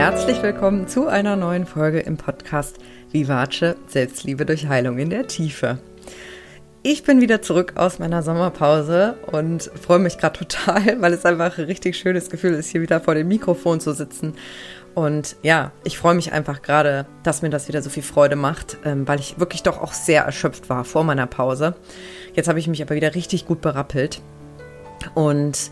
herzlich willkommen zu einer neuen Folge im Podcast Vivace Selbstliebe durch Heilung in der Tiefe. Ich bin wieder zurück aus meiner Sommerpause und freue mich gerade total, weil es einfach ein richtig schönes Gefühl ist, hier wieder vor dem Mikrofon zu sitzen. Und ja, ich freue mich einfach gerade, dass mir das wieder so viel Freude macht, ähm, weil ich wirklich doch auch sehr erschöpft war vor meiner Pause. Jetzt habe ich mich aber wieder richtig gut berappelt. Und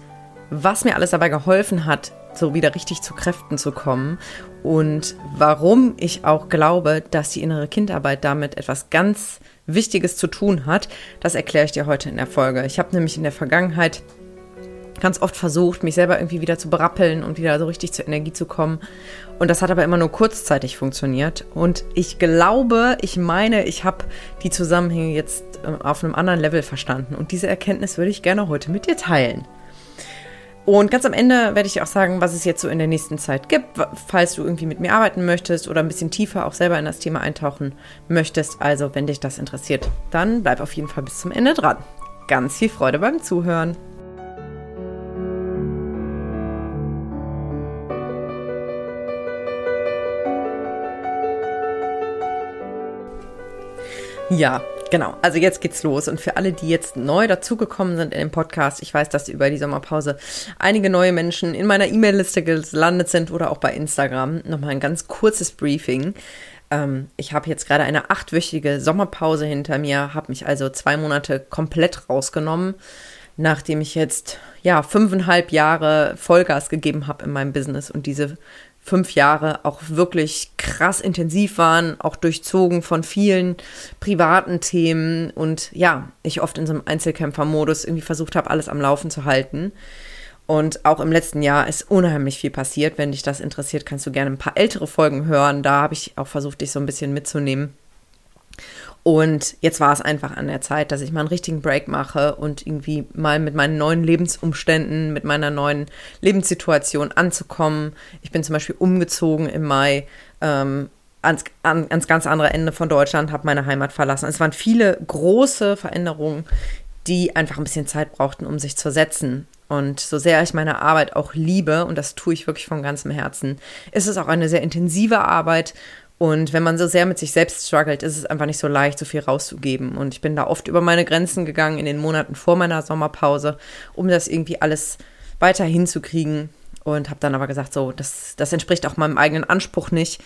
was mir alles dabei geholfen hat, so wieder richtig zu Kräften zu kommen und warum ich auch glaube, dass die innere Kindarbeit damit etwas ganz Wichtiges zu tun hat, das erkläre ich dir heute in der Folge. Ich habe nämlich in der Vergangenheit ganz oft versucht, mich selber irgendwie wieder zu berappeln und wieder so richtig zur Energie zu kommen. Und das hat aber immer nur kurzzeitig funktioniert. Und ich glaube, ich meine, ich habe die Zusammenhänge jetzt äh, auf einem anderen Level verstanden. Und diese Erkenntnis würde ich gerne heute mit dir teilen. Und ganz am Ende werde ich auch sagen, was es jetzt so in der nächsten Zeit gibt, falls du irgendwie mit mir arbeiten möchtest oder ein bisschen tiefer auch selber in das Thema eintauchen möchtest. Also, wenn dich das interessiert, dann bleib auf jeden Fall bis zum Ende dran. Ganz viel Freude beim Zuhören. Ja, Genau, also jetzt geht's los. Und für alle, die jetzt neu dazugekommen sind in dem Podcast, ich weiß, dass über die Sommerpause einige neue Menschen in meiner E-Mail-Liste gelandet sind oder auch bei Instagram. Nochmal ein ganz kurzes Briefing. Ähm, ich habe jetzt gerade eine achtwöchige Sommerpause hinter mir, habe mich also zwei Monate komplett rausgenommen, nachdem ich jetzt ja fünfeinhalb Jahre Vollgas gegeben habe in meinem Business und diese fünf Jahre auch wirklich krass intensiv waren, auch durchzogen von vielen privaten Themen und ja, ich oft in so einem Einzelkämpfermodus irgendwie versucht habe, alles am Laufen zu halten. Und auch im letzten Jahr ist unheimlich viel passiert. Wenn dich das interessiert, kannst du gerne ein paar ältere Folgen hören. Da habe ich auch versucht, dich so ein bisschen mitzunehmen. Und jetzt war es einfach an der Zeit, dass ich mal einen richtigen Break mache und irgendwie mal mit meinen neuen Lebensumständen, mit meiner neuen Lebenssituation anzukommen. Ich bin zum Beispiel umgezogen im Mai ähm, ans, an, ans ganz andere Ende von Deutschland, habe meine Heimat verlassen. Es waren viele große Veränderungen, die einfach ein bisschen Zeit brauchten, um sich zu setzen. Und so sehr ich meine Arbeit auch liebe, und das tue ich wirklich von ganzem Herzen, ist es auch eine sehr intensive Arbeit und wenn man so sehr mit sich selbst struggelt, ist es einfach nicht so leicht, so viel rauszugeben. Und ich bin da oft über meine Grenzen gegangen in den Monaten vor meiner Sommerpause, um das irgendwie alles weiter hinzukriegen. Und habe dann aber gesagt, so, das, das entspricht auch meinem eigenen Anspruch nicht.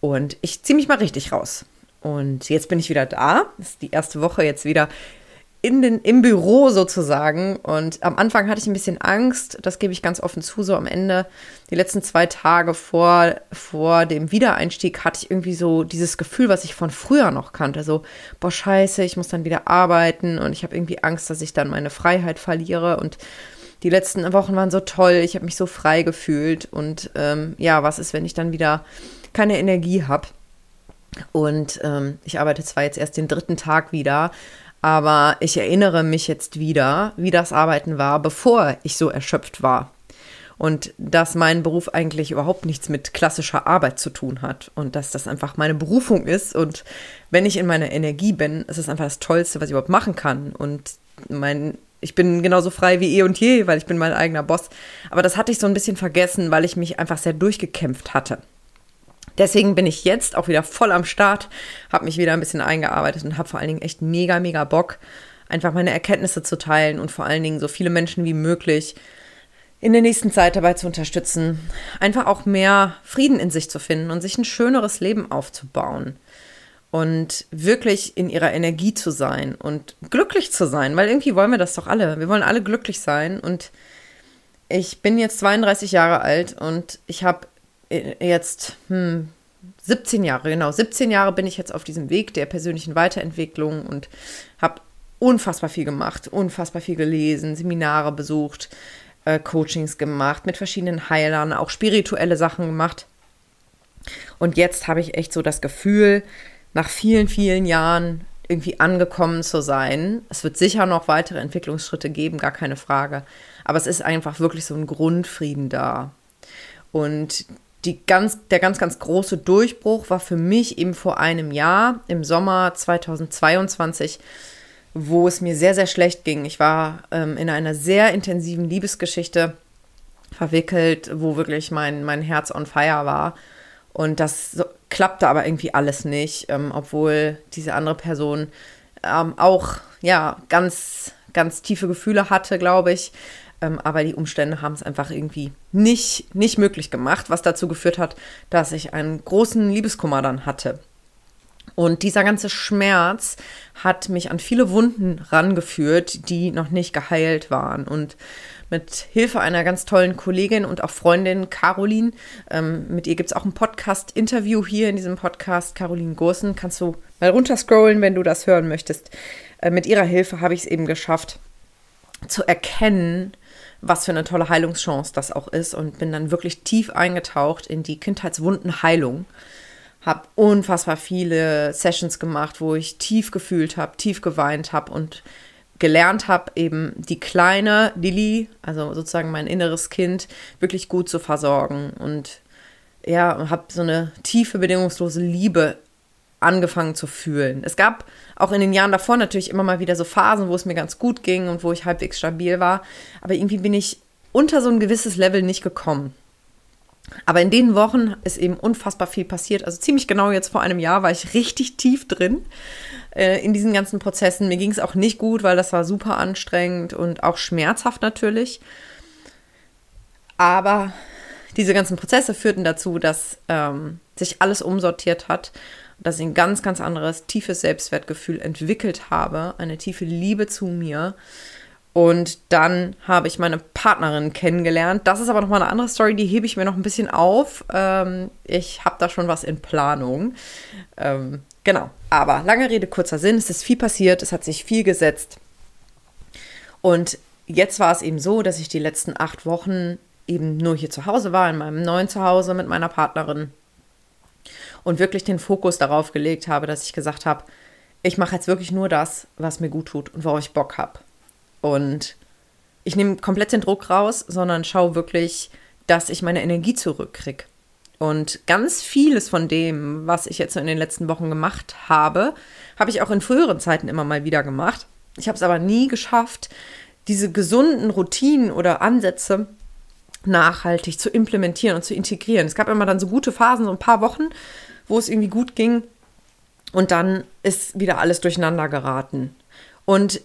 Und ich ziehe mich mal richtig raus. Und jetzt bin ich wieder da. Das ist die erste Woche jetzt wieder in den, im Büro sozusagen. Und am Anfang hatte ich ein bisschen Angst, das gebe ich ganz offen zu, so am Ende, die letzten zwei Tage vor, vor dem Wiedereinstieg hatte ich irgendwie so dieses Gefühl, was ich von früher noch kannte. So, boah, scheiße, ich muss dann wieder arbeiten und ich habe irgendwie Angst, dass ich dann meine Freiheit verliere. Und die letzten Wochen waren so toll, ich habe mich so frei gefühlt. Und ähm, ja, was ist, wenn ich dann wieder keine Energie habe? Und ähm, ich arbeite zwar jetzt erst den dritten Tag wieder, aber ich erinnere mich jetzt wieder, wie das Arbeiten war, bevor ich so erschöpft war. Und dass mein Beruf eigentlich überhaupt nichts mit klassischer Arbeit zu tun hat. Und dass das einfach meine Berufung ist. Und wenn ich in meiner Energie bin, ist es einfach das Tollste, was ich überhaupt machen kann. Und mein, ich bin genauso frei wie eh und je, weil ich bin mein eigener Boss. Aber das hatte ich so ein bisschen vergessen, weil ich mich einfach sehr durchgekämpft hatte. Deswegen bin ich jetzt auch wieder voll am Start, habe mich wieder ein bisschen eingearbeitet und habe vor allen Dingen echt mega, mega Bock, einfach meine Erkenntnisse zu teilen und vor allen Dingen so viele Menschen wie möglich in der nächsten Zeit dabei zu unterstützen, einfach auch mehr Frieden in sich zu finden und sich ein schöneres Leben aufzubauen und wirklich in ihrer Energie zu sein und glücklich zu sein, weil irgendwie wollen wir das doch alle. Wir wollen alle glücklich sein und ich bin jetzt 32 Jahre alt und ich habe jetzt hm, 17 Jahre, genau, 17 Jahre bin ich jetzt auf diesem Weg der persönlichen Weiterentwicklung und habe unfassbar viel gemacht, unfassbar viel gelesen, Seminare besucht, äh, Coachings gemacht, mit verschiedenen Heilern, auch spirituelle Sachen gemacht. Und jetzt habe ich echt so das Gefühl, nach vielen, vielen Jahren irgendwie angekommen zu sein. Es wird sicher noch weitere Entwicklungsschritte geben, gar keine Frage. Aber es ist einfach wirklich so ein Grundfrieden da. Und die ganz, der ganz, ganz große Durchbruch war für mich eben vor einem Jahr, im Sommer 2022, wo es mir sehr, sehr schlecht ging. Ich war ähm, in einer sehr intensiven Liebesgeschichte verwickelt, wo wirklich mein, mein Herz on fire war. Und das so, klappte aber irgendwie alles nicht, ähm, obwohl diese andere Person ähm, auch ja ganz, ganz tiefe Gefühle hatte, glaube ich. Ähm, aber die Umstände haben es einfach irgendwie nicht, nicht möglich gemacht, was dazu geführt hat, dass ich einen großen Liebeskummer dann hatte. Und dieser ganze Schmerz hat mich an viele Wunden rangeführt, die noch nicht geheilt waren. Und mit Hilfe einer ganz tollen Kollegin und auch Freundin Caroline, ähm, mit ihr gibt es auch ein Podcast-Interview hier in diesem Podcast, Caroline Gursen, kannst du mal runterscrollen, wenn du das hören möchtest. Äh, mit ihrer Hilfe habe ich es eben geschafft, zu erkennen, was für eine tolle Heilungschance das auch ist und bin dann wirklich tief eingetaucht in die Kindheitswundenheilung. Habe unfassbar viele Sessions gemacht, wo ich tief gefühlt habe, tief geweint habe und gelernt habe, eben die kleine Lilly, also sozusagen mein inneres Kind, wirklich gut zu versorgen. Und ja, habe so eine tiefe, bedingungslose Liebe angefangen zu fühlen. Es gab auch in den Jahren davor natürlich immer mal wieder so Phasen, wo es mir ganz gut ging und wo ich halbwegs stabil war. Aber irgendwie bin ich unter so ein gewisses Level nicht gekommen. Aber in den Wochen ist eben unfassbar viel passiert. Also ziemlich genau jetzt vor einem Jahr war ich richtig tief drin äh, in diesen ganzen Prozessen. Mir ging es auch nicht gut, weil das war super anstrengend und auch schmerzhaft natürlich. Aber diese ganzen Prozesse führten dazu, dass ähm, sich alles umsortiert hat dass ich ein ganz, ganz anderes, tiefes Selbstwertgefühl entwickelt habe, eine tiefe Liebe zu mir. Und dann habe ich meine Partnerin kennengelernt. Das ist aber nochmal eine andere Story, die hebe ich mir noch ein bisschen auf. Ähm, ich habe da schon was in Planung. Ähm, genau. Aber lange Rede, kurzer Sinn. Es ist viel passiert, es hat sich viel gesetzt. Und jetzt war es eben so, dass ich die letzten acht Wochen eben nur hier zu Hause war, in meinem neuen Zuhause mit meiner Partnerin und wirklich den Fokus darauf gelegt habe, dass ich gesagt habe, ich mache jetzt wirklich nur das, was mir gut tut und worauf ich Bock habe. Und ich nehme komplett den Druck raus, sondern schaue wirklich, dass ich meine Energie zurückkriege. Und ganz vieles von dem, was ich jetzt in den letzten Wochen gemacht habe, habe ich auch in früheren Zeiten immer mal wieder gemacht. Ich habe es aber nie geschafft, diese gesunden Routinen oder Ansätze nachhaltig zu implementieren und zu integrieren. Es gab immer dann so gute Phasen, so ein paar Wochen, wo es irgendwie gut ging. Und dann ist wieder alles durcheinander geraten. Und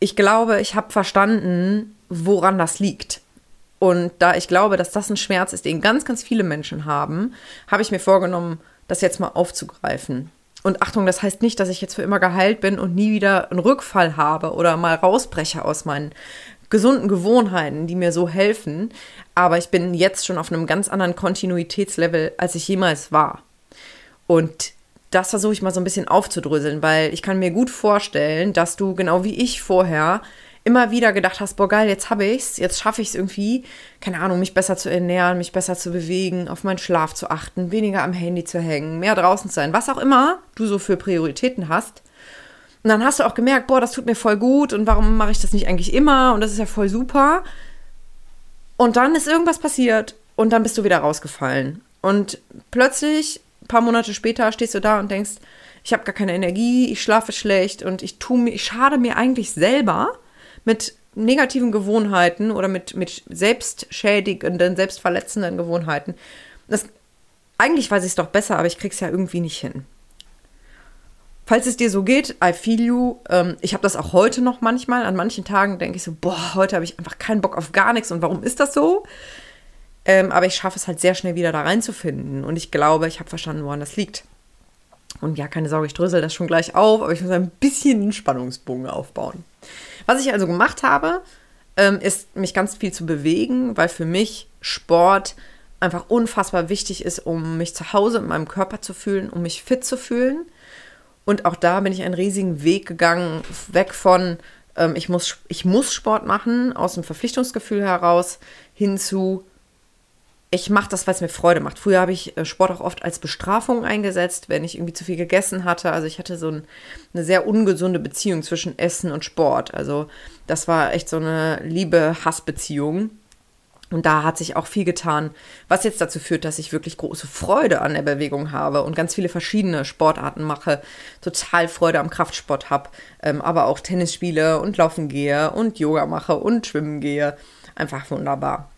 ich glaube, ich habe verstanden, woran das liegt. Und da ich glaube, dass das ein Schmerz ist, den ganz, ganz viele Menschen haben, habe ich mir vorgenommen, das jetzt mal aufzugreifen. Und Achtung, das heißt nicht, dass ich jetzt für immer geheilt bin und nie wieder einen Rückfall habe oder mal rausbreche aus meinen gesunden Gewohnheiten, die mir so helfen. Aber ich bin jetzt schon auf einem ganz anderen Kontinuitätslevel, als ich jemals war. Und das versuche ich mal so ein bisschen aufzudröseln, weil ich kann mir gut vorstellen, dass du genau wie ich vorher immer wieder gedacht hast, boah geil, jetzt habe ich's, jetzt schaffe ich es irgendwie, keine Ahnung, mich besser zu ernähren, mich besser zu bewegen, auf meinen Schlaf zu achten, weniger am Handy zu hängen, mehr draußen zu sein, was auch immer du so für Prioritäten hast. Und dann hast du auch gemerkt, boah, das tut mir voll gut und warum mache ich das nicht eigentlich immer und das ist ja voll super. Und dann ist irgendwas passiert und dann bist du wieder rausgefallen. Und plötzlich, ein paar Monate später, stehst du da und denkst, ich habe gar keine Energie, ich schlafe schlecht und ich mir, ich schade mir eigentlich selber mit negativen Gewohnheiten oder mit, mit selbstschädigenden, selbstverletzenden Gewohnheiten. Das, eigentlich weiß ich es doch besser, aber ich krieg's ja irgendwie nicht hin. Falls es dir so geht, I feel you. Ähm, ich habe das auch heute noch manchmal. An manchen Tagen denke ich so, boah, heute habe ich einfach keinen Bock auf gar nichts. Und warum ist das so? Ähm, aber ich schaffe es halt sehr schnell wieder da reinzufinden. Und ich glaube, ich habe verstanden, woran das liegt. Und ja, keine Sorge, ich drösel das schon gleich auf, aber ich muss ein bisschen einen Spannungsbogen aufbauen. Was ich also gemacht habe, ähm, ist mich ganz viel zu bewegen, weil für mich Sport einfach unfassbar wichtig ist, um mich zu Hause in meinem Körper zu fühlen, um mich fit zu fühlen. Und auch da bin ich einen riesigen Weg gegangen, weg von, ähm, ich, muss, ich muss Sport machen, aus dem Verpflichtungsgefühl heraus, hin zu, ich mache das, weil es mir Freude macht. Früher habe ich äh, Sport auch oft als Bestrafung eingesetzt, wenn ich irgendwie zu viel gegessen hatte. Also ich hatte so ein, eine sehr ungesunde Beziehung zwischen Essen und Sport. Also das war echt so eine Liebe-Hass-Beziehung. Und da hat sich auch viel getan, was jetzt dazu führt, dass ich wirklich große Freude an der Bewegung habe und ganz viele verschiedene Sportarten mache, total Freude am Kraftsport habe, ähm, aber auch Tennis spiele und laufen gehe und Yoga mache und schwimmen gehe. Einfach wunderbar.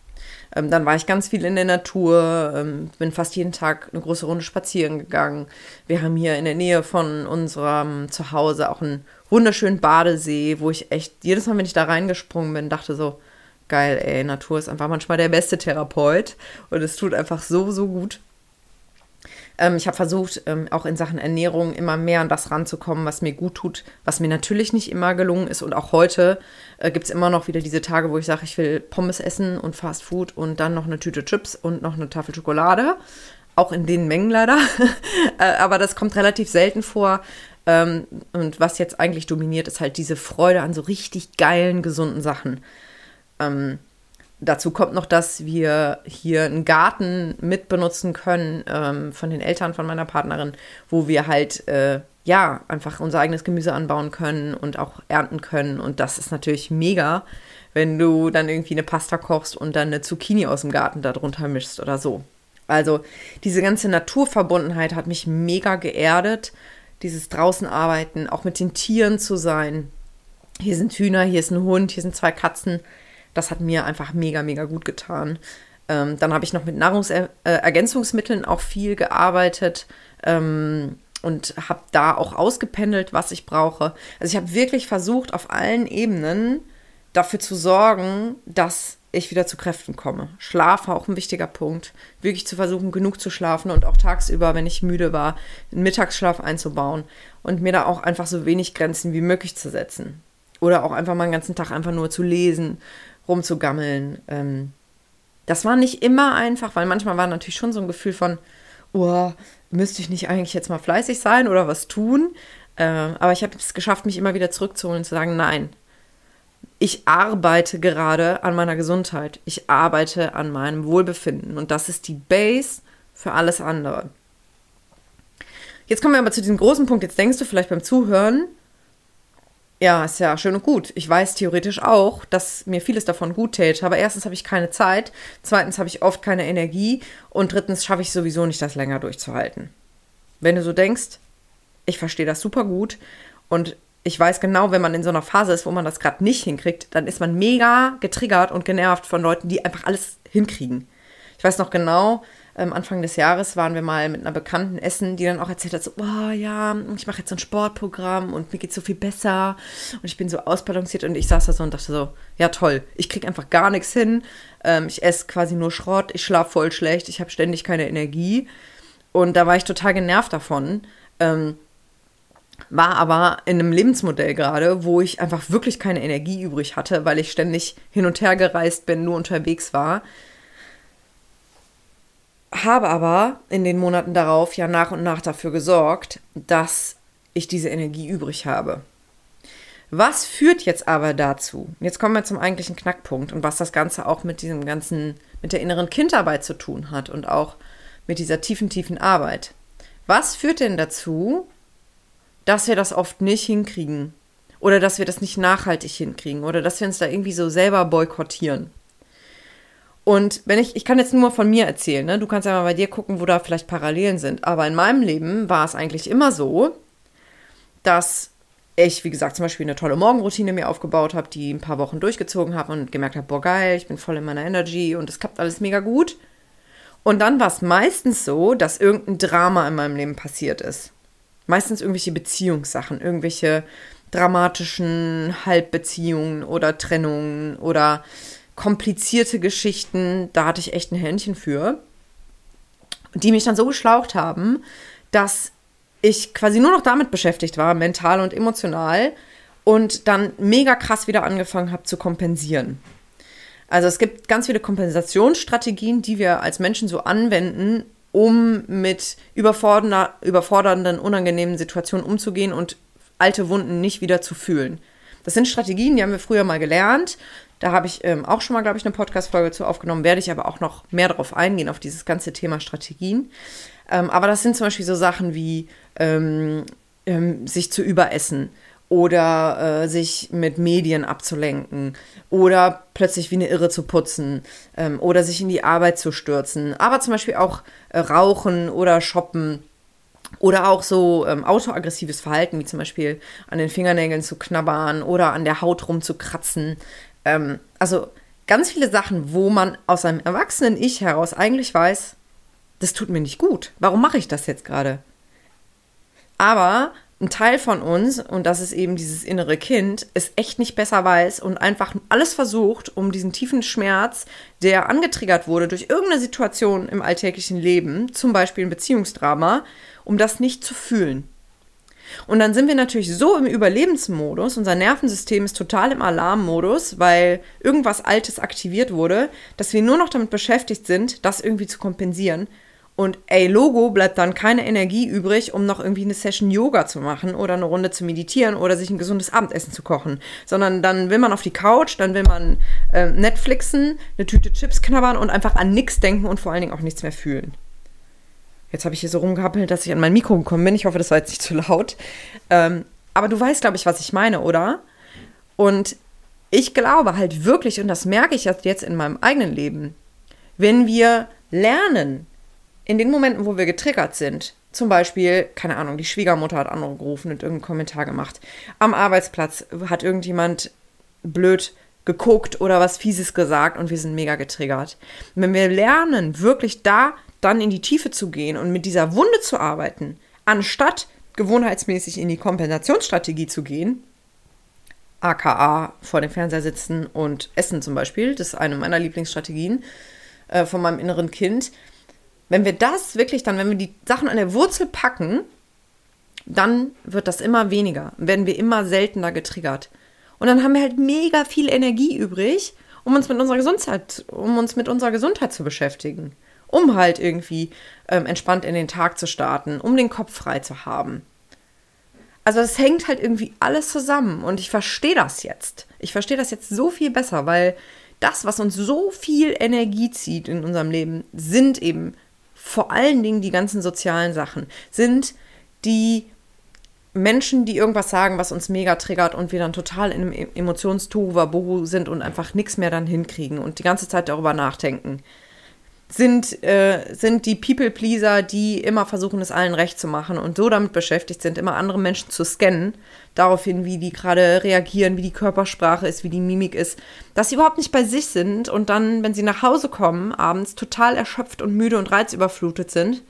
Ähm, dann war ich ganz viel in der Natur, ähm, bin fast jeden Tag eine große Runde spazieren gegangen. Wir haben hier in der Nähe von unserem Zuhause auch einen wunderschönen Badesee, wo ich echt jedes Mal, wenn ich da reingesprungen bin, dachte so, geil, ey, Natur ist einfach manchmal der beste Therapeut und es tut einfach so, so gut. Ähm, ich habe versucht, ähm, auch in Sachen Ernährung immer mehr an das ranzukommen, was mir gut tut, was mir natürlich nicht immer gelungen ist. Und auch heute äh, gibt es immer noch wieder diese Tage, wo ich sage, ich will Pommes essen und Fast Food und dann noch eine Tüte Chips und noch eine Tafel Schokolade. Auch in den Mengen leider. äh, aber das kommt relativ selten vor. Ähm, und was jetzt eigentlich dominiert, ist halt diese Freude an so richtig geilen, gesunden Sachen. Ähm, Dazu kommt noch, dass wir hier einen Garten mitbenutzen können ähm, von den Eltern von meiner Partnerin, wo wir halt äh, ja einfach unser eigenes Gemüse anbauen können und auch ernten können. Und das ist natürlich mega, wenn du dann irgendwie eine Pasta kochst und dann eine Zucchini aus dem Garten darunter mischst oder so. Also diese ganze Naturverbundenheit hat mich mega geerdet. Dieses draußen arbeiten, auch mit den Tieren zu sein. Hier sind Hühner, hier ist ein Hund, hier sind zwei Katzen das hat mir einfach mega, mega gut getan. Ähm, dann habe ich noch mit Nahrungsergänzungsmitteln äh, auch viel gearbeitet ähm, und habe da auch ausgependelt, was ich brauche. Also ich habe wirklich versucht, auf allen Ebenen dafür zu sorgen, dass ich wieder zu Kräften komme. Schlaf war auch ein wichtiger Punkt. Wirklich zu versuchen, genug zu schlafen und auch tagsüber, wenn ich müde war, einen Mittagsschlaf einzubauen und mir da auch einfach so wenig Grenzen wie möglich zu setzen. Oder auch einfach mal den ganzen Tag einfach nur zu lesen rumzugammeln. Ähm, das war nicht immer einfach, weil manchmal war natürlich schon so ein Gefühl von, oh, müsste ich nicht eigentlich jetzt mal fleißig sein oder was tun? Äh, aber ich habe es geschafft, mich immer wieder zurückzuholen und zu sagen, nein, ich arbeite gerade an meiner Gesundheit. Ich arbeite an meinem Wohlbefinden. Und das ist die Base für alles andere. Jetzt kommen wir aber zu diesem großen Punkt. Jetzt denkst du vielleicht beim Zuhören, ja, ist ja schön und gut. Ich weiß theoretisch auch, dass mir vieles davon gut täte. Aber erstens habe ich keine Zeit, zweitens habe ich oft keine Energie und drittens schaffe ich sowieso nicht, das länger durchzuhalten. Wenn du so denkst, ich verstehe das super gut und ich weiß genau, wenn man in so einer Phase ist, wo man das gerade nicht hinkriegt, dann ist man mega getriggert und genervt von Leuten, die einfach alles hinkriegen. Ich weiß noch genau, ähm, Anfang des Jahres waren wir mal mit einer Bekannten essen, die dann auch erzählt hat, so, oh ja, ich mache jetzt so ein Sportprogramm und mir geht so viel besser und ich bin so ausbalanciert. Und ich saß da so und dachte so, ja toll, ich kriege einfach gar nichts hin, ähm, ich esse quasi nur Schrott, ich schlafe voll schlecht, ich habe ständig keine Energie. Und da war ich total genervt davon. Ähm, war aber in einem Lebensmodell gerade, wo ich einfach wirklich keine Energie übrig hatte, weil ich ständig hin und her gereist bin, nur unterwegs war habe aber in den Monaten darauf ja nach und nach dafür gesorgt, dass ich diese Energie übrig habe. Was führt jetzt aber dazu? Jetzt kommen wir zum eigentlichen Knackpunkt und was das Ganze auch mit diesem ganzen, mit der inneren Kindarbeit zu tun hat und auch mit dieser tiefen, tiefen Arbeit. Was führt denn dazu, dass wir das oft nicht hinkriegen? Oder dass wir das nicht nachhaltig hinkriegen? Oder dass wir uns da irgendwie so selber boykottieren? Und wenn ich, ich kann jetzt nur von mir erzählen, ne? Du kannst ja mal bei dir gucken, wo da vielleicht Parallelen sind. Aber in meinem Leben war es eigentlich immer so, dass ich, wie gesagt, zum Beispiel eine tolle Morgenroutine mir aufgebaut habe, die ein paar Wochen durchgezogen habe und gemerkt habe, boah, geil, ich bin voll in meiner Energy und es klappt alles mega gut. Und dann war es meistens so, dass irgendein Drama in meinem Leben passiert ist. Meistens irgendwelche Beziehungssachen, irgendwelche dramatischen Halbbeziehungen oder Trennungen oder komplizierte Geschichten, da hatte ich echt ein Händchen für, die mich dann so geschlaucht haben, dass ich quasi nur noch damit beschäftigt war, mental und emotional, und dann mega krass wieder angefangen habe zu kompensieren. Also es gibt ganz viele Kompensationsstrategien, die wir als Menschen so anwenden, um mit überfordernden, unangenehmen Situationen umzugehen und alte Wunden nicht wieder zu fühlen. Das sind Strategien, die haben wir früher mal gelernt da habe ich ähm, auch schon mal, glaube ich, eine Podcast-Folge zu aufgenommen, werde ich aber auch noch mehr darauf eingehen, auf dieses ganze Thema Strategien. Ähm, aber das sind zum Beispiel so Sachen wie ähm, ähm sich zu überessen oder äh, sich mit Medien abzulenken oder plötzlich wie eine Irre zu putzen ähm, oder sich in die Arbeit zu stürzen. Aber zum Beispiel auch äh, Rauchen oder Shoppen. Oder auch so ähm, autoaggressives Verhalten, wie zum Beispiel an den Fingernägeln zu knabbern oder an der Haut rumzukratzen. Ähm, also ganz viele Sachen, wo man aus seinem erwachsenen Ich heraus eigentlich weiß, das tut mir nicht gut. Warum mache ich das jetzt gerade? Aber ein Teil von uns, und das ist eben dieses innere Kind, es echt nicht besser weiß und einfach alles versucht, um diesen tiefen Schmerz, der angetriggert wurde durch irgendeine Situation im alltäglichen Leben, zum Beispiel ein Beziehungsdrama, um das nicht zu fühlen. Und dann sind wir natürlich so im Überlebensmodus, unser Nervensystem ist total im Alarmmodus, weil irgendwas Altes aktiviert wurde, dass wir nur noch damit beschäftigt sind, das irgendwie zu kompensieren und ey, Logo bleibt dann keine Energie übrig, um noch irgendwie eine Session Yoga zu machen oder eine Runde zu meditieren oder sich ein gesundes Abendessen zu kochen. Sondern dann will man auf die Couch, dann will man äh, Netflixen, eine Tüte Chips knabbern und einfach an nichts denken und vor allen Dingen auch nichts mehr fühlen. Jetzt habe ich hier so rumgehappelt, dass ich an mein Mikro gekommen bin. Ich hoffe, das war jetzt nicht zu laut. Ähm, aber du weißt, glaube ich, was ich meine, oder? Und ich glaube halt wirklich, und das merke ich jetzt in meinem eigenen Leben, wenn wir lernen, in den Momenten, wo wir getriggert sind, zum Beispiel, keine Ahnung, die Schwiegermutter hat angerufen und irgendeinen Kommentar gemacht. Am Arbeitsplatz hat irgendjemand blöd geguckt oder was Fieses gesagt und wir sind mega getriggert. Wenn wir lernen, wirklich da dann in die Tiefe zu gehen und mit dieser Wunde zu arbeiten, anstatt gewohnheitsmäßig in die Kompensationsstrategie zu gehen, aka vor dem Fernseher sitzen und essen zum Beispiel, das ist eine meiner Lieblingsstrategien äh, von meinem inneren Kind, wenn wir das wirklich dann, wenn wir die Sachen an der Wurzel packen, dann wird das immer weniger, werden wir immer seltener getriggert. Und dann haben wir halt mega viel Energie übrig, um uns mit unserer Gesundheit, um uns mit unserer Gesundheit zu beschäftigen. Um halt irgendwie ähm, entspannt in den Tag zu starten, um den Kopf frei zu haben. Also es hängt halt irgendwie alles zusammen und ich verstehe das jetzt. Ich verstehe das jetzt so viel besser, weil das, was uns so viel Energie zieht in unserem Leben, sind eben vor allen Dingen die ganzen sozialen Sachen, sind die Menschen, die irgendwas sagen, was uns mega triggert und wir dann total in einem e- Emotionstohuwabohu sind und einfach nichts mehr dann hinkriegen und die ganze Zeit darüber nachdenken sind, äh, sind die People-Pleaser, die immer versuchen, es allen recht zu machen und so damit beschäftigt sind, immer andere Menschen zu scannen, daraufhin, wie die gerade reagieren, wie die Körpersprache ist, wie die Mimik ist, dass sie überhaupt nicht bei sich sind und dann, wenn sie nach Hause kommen, abends total erschöpft und müde und reizüberflutet sind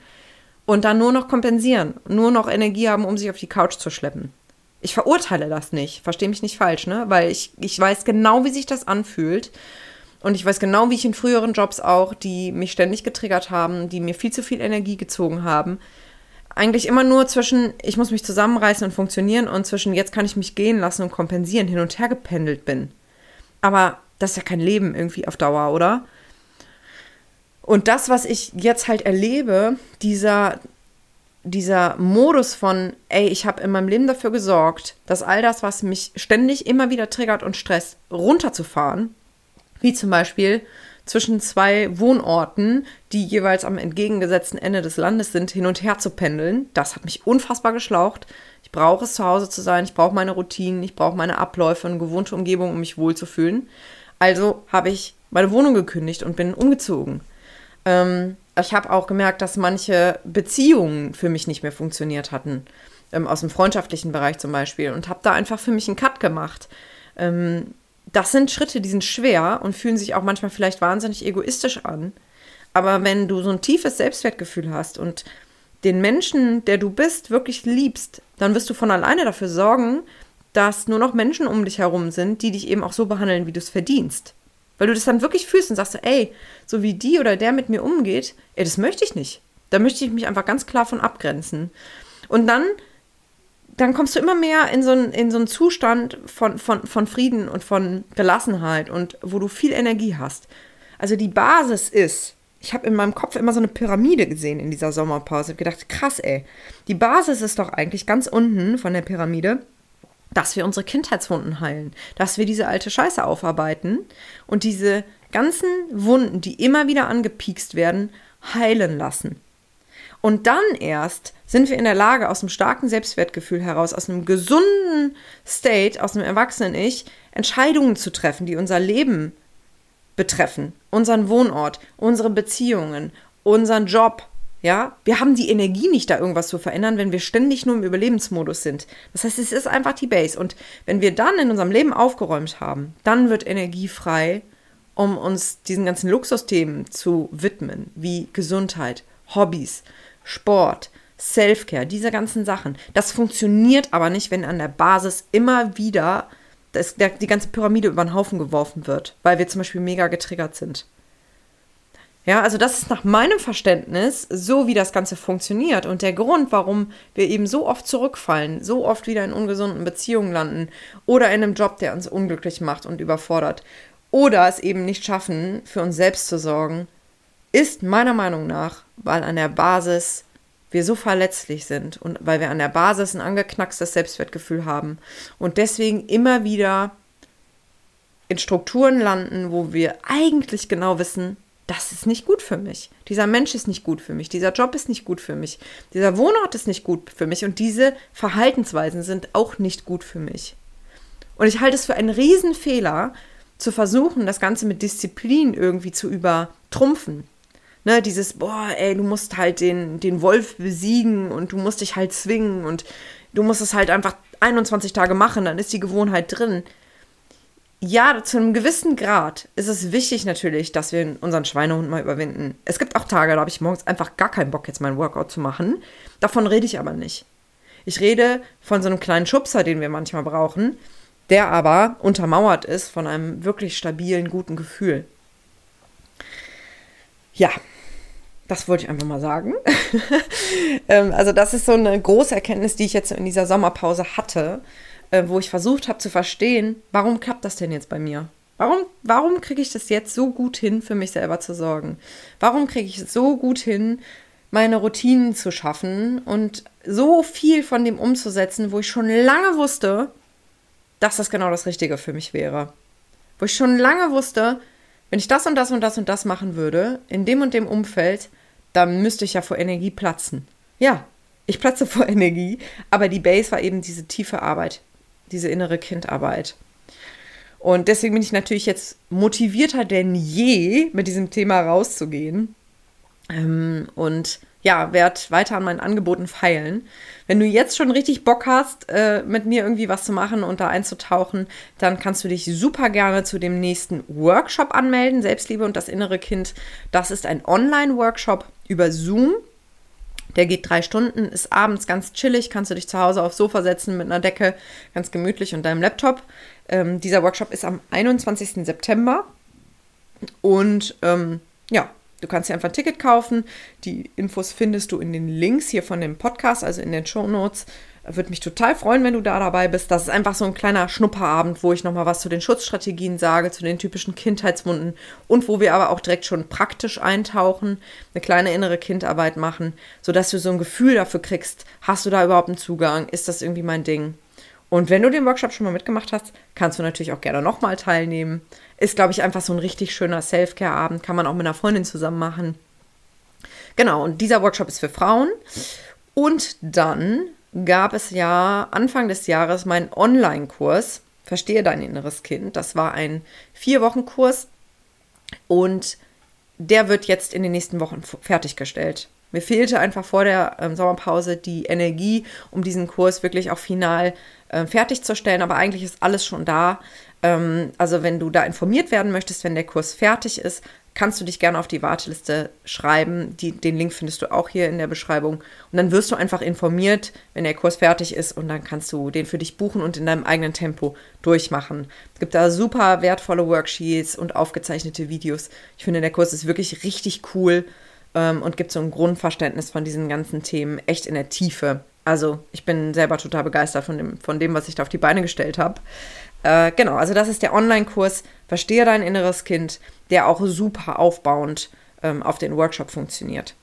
und dann nur noch kompensieren, nur noch Energie haben, um sich auf die Couch zu schleppen. Ich verurteile das nicht, verstehe mich nicht falsch, ne? Weil ich, ich weiß genau, wie sich das anfühlt. Und ich weiß genau, wie ich in früheren Jobs auch, die mich ständig getriggert haben, die mir viel zu viel Energie gezogen haben, eigentlich immer nur zwischen, ich muss mich zusammenreißen und funktionieren und zwischen, jetzt kann ich mich gehen lassen und kompensieren, hin und her gependelt bin. Aber das ist ja kein Leben irgendwie auf Dauer, oder? Und das, was ich jetzt halt erlebe, dieser, dieser Modus von, ey, ich habe in meinem Leben dafür gesorgt, dass all das, was mich ständig immer wieder triggert und stresst, runterzufahren, wie zum Beispiel zwischen zwei Wohnorten, die jeweils am entgegengesetzten Ende des Landes sind, hin und her zu pendeln. Das hat mich unfassbar geschlaucht. Ich brauche es zu Hause zu sein, ich brauche meine Routinen, ich brauche meine Abläufe, eine gewohnte Umgebung, um mich wohlzufühlen. Also habe ich meine Wohnung gekündigt und bin umgezogen. Ähm, ich habe auch gemerkt, dass manche Beziehungen für mich nicht mehr funktioniert hatten, ähm, aus dem freundschaftlichen Bereich zum Beispiel, und habe da einfach für mich einen Cut gemacht. Ähm, das sind Schritte, die sind schwer und fühlen sich auch manchmal vielleicht wahnsinnig egoistisch an. Aber wenn du so ein tiefes Selbstwertgefühl hast und den Menschen, der du bist, wirklich liebst, dann wirst du von alleine dafür sorgen, dass nur noch Menschen um dich herum sind, die dich eben auch so behandeln, wie du es verdienst. Weil du das dann wirklich fühlst und sagst, ey, so wie die oder der mit mir umgeht, ey, das möchte ich nicht. Da möchte ich mich einfach ganz klar von abgrenzen. Und dann dann kommst du immer mehr in so einen, in so einen Zustand von, von, von Frieden und von Gelassenheit und wo du viel Energie hast. Also die Basis ist, ich habe in meinem Kopf immer so eine Pyramide gesehen in dieser Sommerpause. Ich gedacht, krass, ey. Die Basis ist doch eigentlich ganz unten von der Pyramide, dass wir unsere Kindheitswunden heilen, dass wir diese alte Scheiße aufarbeiten und diese ganzen Wunden, die immer wieder angepiekst werden, heilen lassen. Und dann erst sind wir in der Lage, aus einem starken Selbstwertgefühl heraus, aus einem gesunden State, aus einem erwachsenen Ich, Entscheidungen zu treffen, die unser Leben betreffen, unseren Wohnort, unsere Beziehungen, unseren Job. Ja, wir haben die Energie nicht, da irgendwas zu verändern, wenn wir ständig nur im Überlebensmodus sind. Das heißt, es ist einfach die Base. Und wenn wir dann in unserem Leben aufgeräumt haben, dann wird Energie frei, um uns diesen ganzen Luxusthemen zu widmen, wie Gesundheit, Hobbys, Sport, Self-Care, diese ganzen Sachen. Das funktioniert aber nicht, wenn an der Basis immer wieder das, der, die ganze Pyramide über den Haufen geworfen wird, weil wir zum Beispiel mega getriggert sind. Ja, also das ist nach meinem Verständnis so, wie das Ganze funktioniert und der Grund, warum wir eben so oft zurückfallen, so oft wieder in ungesunden Beziehungen landen oder in einem Job, der uns unglücklich macht und überfordert oder es eben nicht schaffen, für uns selbst zu sorgen, ist meiner Meinung nach, weil an der Basis wir so verletzlich sind und weil wir an der Basis ein angeknackstes Selbstwertgefühl haben und deswegen immer wieder in Strukturen landen, wo wir eigentlich genau wissen, das ist nicht gut für mich. Dieser Mensch ist nicht gut für mich. Dieser Job ist nicht gut für mich. Dieser Wohnort ist nicht gut für mich. Und diese Verhaltensweisen sind auch nicht gut für mich. Und ich halte es für einen Riesenfehler, zu versuchen, das Ganze mit Disziplin irgendwie zu übertrumpfen. Ne, dieses, boah, ey, du musst halt den, den Wolf besiegen und du musst dich halt zwingen und du musst es halt einfach 21 Tage machen, dann ist die Gewohnheit drin ja, zu einem gewissen Grad ist es wichtig natürlich, dass wir unseren Schweinehund mal überwinden. Es gibt auch Tage, da habe ich morgens einfach gar keinen Bock, jetzt meinen Workout zu machen. Davon rede ich aber nicht. Ich rede von so einem kleinen Schubser, den wir manchmal brauchen, der aber untermauert ist von einem wirklich stabilen, guten Gefühl. Ja, das wollte ich einfach mal sagen. Ähm, also das ist so eine große Erkenntnis, die ich jetzt in dieser Sommerpause hatte äh, wo ich versucht habe zu verstehen, warum klappt das denn jetzt bei mir? Warum, warum kriege ich das jetzt so gut hin, für mich selber zu sorgen? Warum kriege ich es so gut hin, meine Routinen zu schaffen und so viel von dem umzusetzen, wo ich schon lange wusste, dass das genau das Richtige für mich wäre? Wo ich schon lange wusste, wenn ich das und das und das und das machen würde, in dem und dem Umfeld, dann müsste ich ja vor Energie platzen. Ja, ich platze vor Energie, aber die Base war eben diese tiefe Arbeit, diese innere Kindarbeit. Und deswegen bin ich natürlich jetzt motivierter denn je, mit diesem Thema rauszugehen. Ähm, und ja, werde weiter an meinen Angeboten feilen. Wenn du jetzt schon richtig Bock hast, äh, mit mir irgendwie was zu machen und da einzutauchen, dann kannst du dich super gerne zu dem nächsten Workshop anmelden. Selbstliebe und das innere Kind. Das ist ein Online-Workshop über Zoom. Der geht drei Stunden, ist abends ganz chillig, kannst du dich zu Hause aufs Sofa setzen mit einer Decke, ganz gemütlich und deinem Laptop. Ähm, dieser Workshop ist am 21. September. Und ähm, ja, du kannst dir einfach ein Ticket kaufen. Die Infos findest du in den Links hier von dem Podcast, also in den Show Notes. Würde mich total freuen, wenn du da dabei bist. Das ist einfach so ein kleiner Schnupperabend, wo ich nochmal was zu den Schutzstrategien sage, zu den typischen Kindheitswunden und wo wir aber auch direkt schon praktisch eintauchen, eine kleine innere Kindarbeit machen, sodass du so ein Gefühl dafür kriegst, hast du da überhaupt einen Zugang? Ist das irgendwie mein Ding? Und wenn du den Workshop schon mal mitgemacht hast, kannst du natürlich auch gerne nochmal teilnehmen. Ist, glaube ich, einfach so ein richtig schöner Self-Care-Abend. Kann man auch mit einer Freundin zusammen machen. Genau, und dieser Workshop ist für Frauen. Und dann gab es ja Anfang des Jahres meinen Online-Kurs Verstehe dein inneres Kind. Das war ein Vier-Wochen-Kurs und der wird jetzt in den nächsten Wochen fertiggestellt. Mir fehlte einfach vor der ähm, Sommerpause die Energie, um diesen Kurs wirklich auch final äh, fertigzustellen, aber eigentlich ist alles schon da. Ähm, also wenn du da informiert werden möchtest, wenn der Kurs fertig ist, kannst du dich gerne auf die Warteliste schreiben. Die, den Link findest du auch hier in der Beschreibung. Und dann wirst du einfach informiert, wenn der Kurs fertig ist und dann kannst du den für dich buchen und in deinem eigenen Tempo durchmachen. Es gibt da super wertvolle Worksheets und aufgezeichnete Videos. Ich finde, der Kurs ist wirklich richtig cool ähm, und gibt so ein Grundverständnis von diesen ganzen Themen echt in der Tiefe. Also ich bin selber total begeistert von dem, von dem was ich da auf die Beine gestellt habe. Äh, genau, also das ist der Online-Kurs Verstehe dein inneres Kind, der auch super aufbauend ähm, auf den Workshop funktioniert.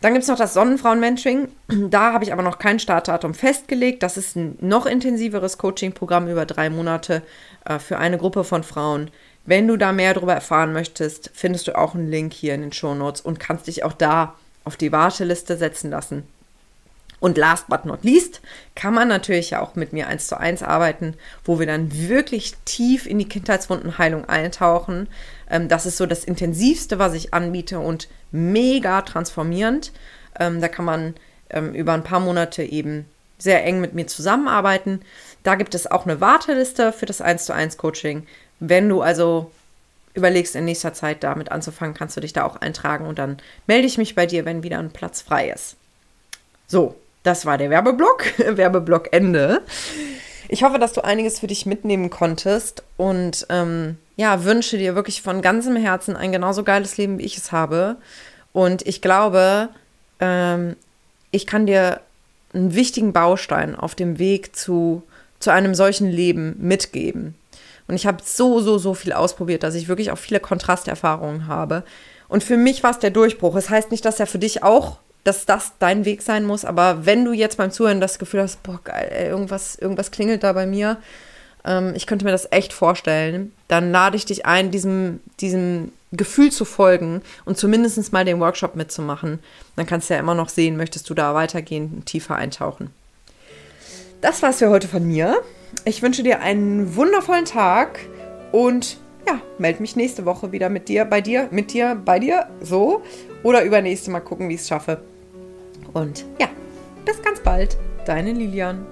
Dann gibt es noch das Sonnenfrauen-Mentoring. Da habe ich aber noch kein Startdatum festgelegt. Das ist ein noch intensiveres Coaching-Programm über drei Monate äh, für eine Gruppe von Frauen. Wenn du da mehr darüber erfahren möchtest, findest du auch einen Link hier in den Show Notes und kannst dich auch da auf die Warteliste setzen lassen. Und last but not least kann man natürlich ja auch mit mir eins zu eins arbeiten, wo wir dann wirklich tief in die Kindheitswundenheilung eintauchen. Ähm, das ist so das Intensivste, was ich anbiete und mega transformierend. Ähm, da kann man ähm, über ein paar Monate eben sehr eng mit mir zusammenarbeiten. Da gibt es auch eine Warteliste für das 1 zu 1 Coaching. Wenn du also überlegst in nächster Zeit damit anzufangen, kannst du dich da auch eintragen und dann melde ich mich bei dir, wenn wieder ein Platz frei ist. So, das war der Werbeblock. Werbeblock Ende. Ich hoffe, dass du einiges für dich mitnehmen konntest und ähm, ja, wünsche dir wirklich von ganzem Herzen ein genauso geiles Leben, wie ich es habe. Und ich glaube, ähm, ich kann dir einen wichtigen Baustein auf dem Weg zu, zu einem solchen Leben mitgeben. Und ich habe so, so, so viel ausprobiert, dass ich wirklich auch viele Kontrasterfahrungen habe. Und für mich war es der Durchbruch. Es das heißt nicht, dass er für dich auch, dass das dein Weg sein muss. Aber wenn du jetzt beim Zuhören das Gefühl hast, boah, geil, ey, irgendwas, irgendwas klingelt da bei mir, ähm, ich könnte mir das echt vorstellen, dann lade ich dich ein, diesem, diesem Gefühl zu folgen und zumindest mal den Workshop mitzumachen. Dann kannst du ja immer noch sehen, möchtest du da weitergehen, tiefer eintauchen. Das war's für heute von mir. Ich wünsche dir einen wundervollen Tag und ja, melde mich nächste Woche wieder mit dir, bei dir, mit dir, bei dir, so. Oder übernächste Mal gucken, wie ich es schaffe. Und ja, bis ganz bald. Deine Lilian.